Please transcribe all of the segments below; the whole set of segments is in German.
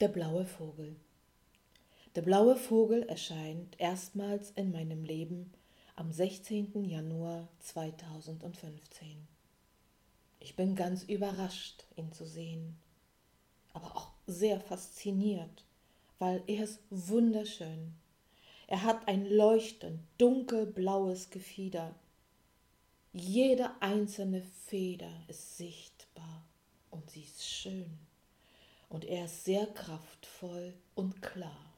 Der blaue Vogel. Der blaue Vogel erscheint erstmals in meinem Leben am 16. Januar 2015. Ich bin ganz überrascht, ihn zu sehen, aber auch sehr fasziniert, weil er ist wunderschön. Er hat ein leuchtend dunkelblaues Gefieder. Jede einzelne Feder ist sichtbar und sie ist schön und er ist sehr kraftvoll und klar.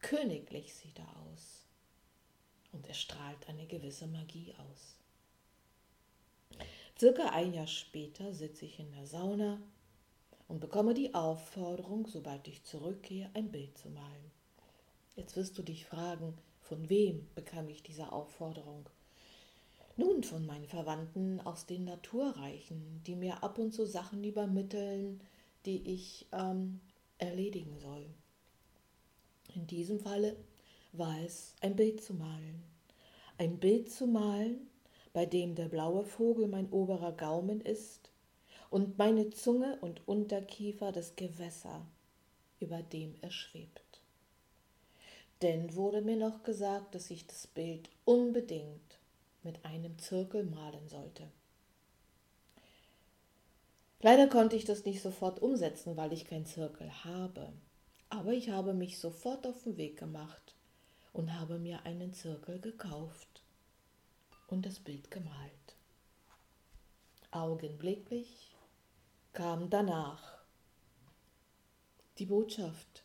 Königlich sieht er aus und er strahlt eine gewisse Magie aus. Circa ein Jahr später sitze ich in der Sauna und bekomme die Aufforderung, sobald ich zurückgehe, ein Bild zu malen. Jetzt wirst du dich fragen, von wem bekam ich diese Aufforderung? Nun, von meinen Verwandten aus den Naturreichen, die mir ab und zu Sachen übermitteln, die ich ähm, erledigen soll. In diesem Falle war es ein Bild zu malen. Ein Bild zu malen, bei dem der blaue Vogel mein oberer Gaumen ist und meine Zunge und Unterkiefer das Gewässer, über dem er schwebt. Denn wurde mir noch gesagt, dass ich das Bild unbedingt mit einem Zirkel malen sollte. Leider konnte ich das nicht sofort umsetzen, weil ich keinen Zirkel habe. Aber ich habe mich sofort auf den Weg gemacht und habe mir einen Zirkel gekauft und das Bild gemalt. Augenblicklich kam danach die Botschaft,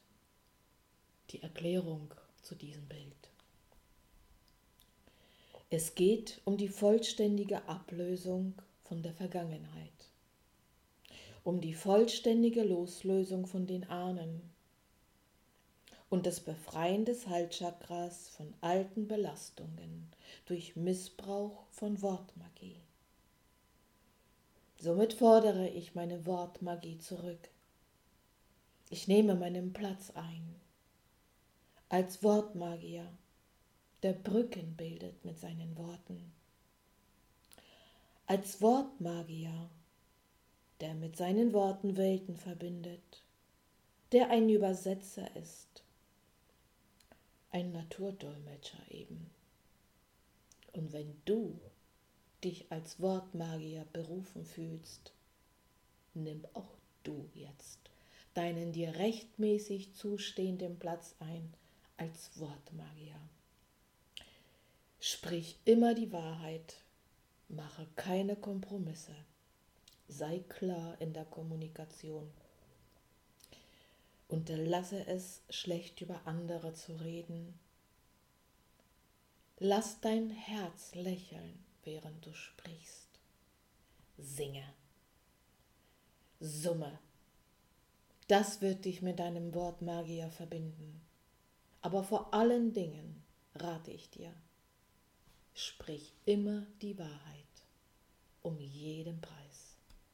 die Erklärung zu diesem Bild. Es geht um die vollständige Ablösung von der Vergangenheit um die vollständige Loslösung von den Ahnen und das Befreien des Halschakras von alten Belastungen durch Missbrauch von Wortmagie. Somit fordere ich meine Wortmagie zurück. Ich nehme meinen Platz ein. Als Wortmagier, der Brücken bildet mit seinen Worten. Als Wortmagier, der mit seinen Worten Welten verbindet, der ein Übersetzer ist, ein Naturdolmetscher eben. Und wenn du dich als Wortmagier berufen fühlst, nimm auch du jetzt deinen dir rechtmäßig zustehenden Platz ein als Wortmagier. Sprich immer die Wahrheit, mache keine Kompromisse sei klar in der Kommunikation. Unterlasse es, schlecht über andere zu reden. Lass dein Herz lächeln, während du sprichst. Singe. Summe. Das wird dich mit deinem Wort Magier verbinden. Aber vor allen Dingen rate ich dir, sprich immer die Wahrheit, um jeden Preis.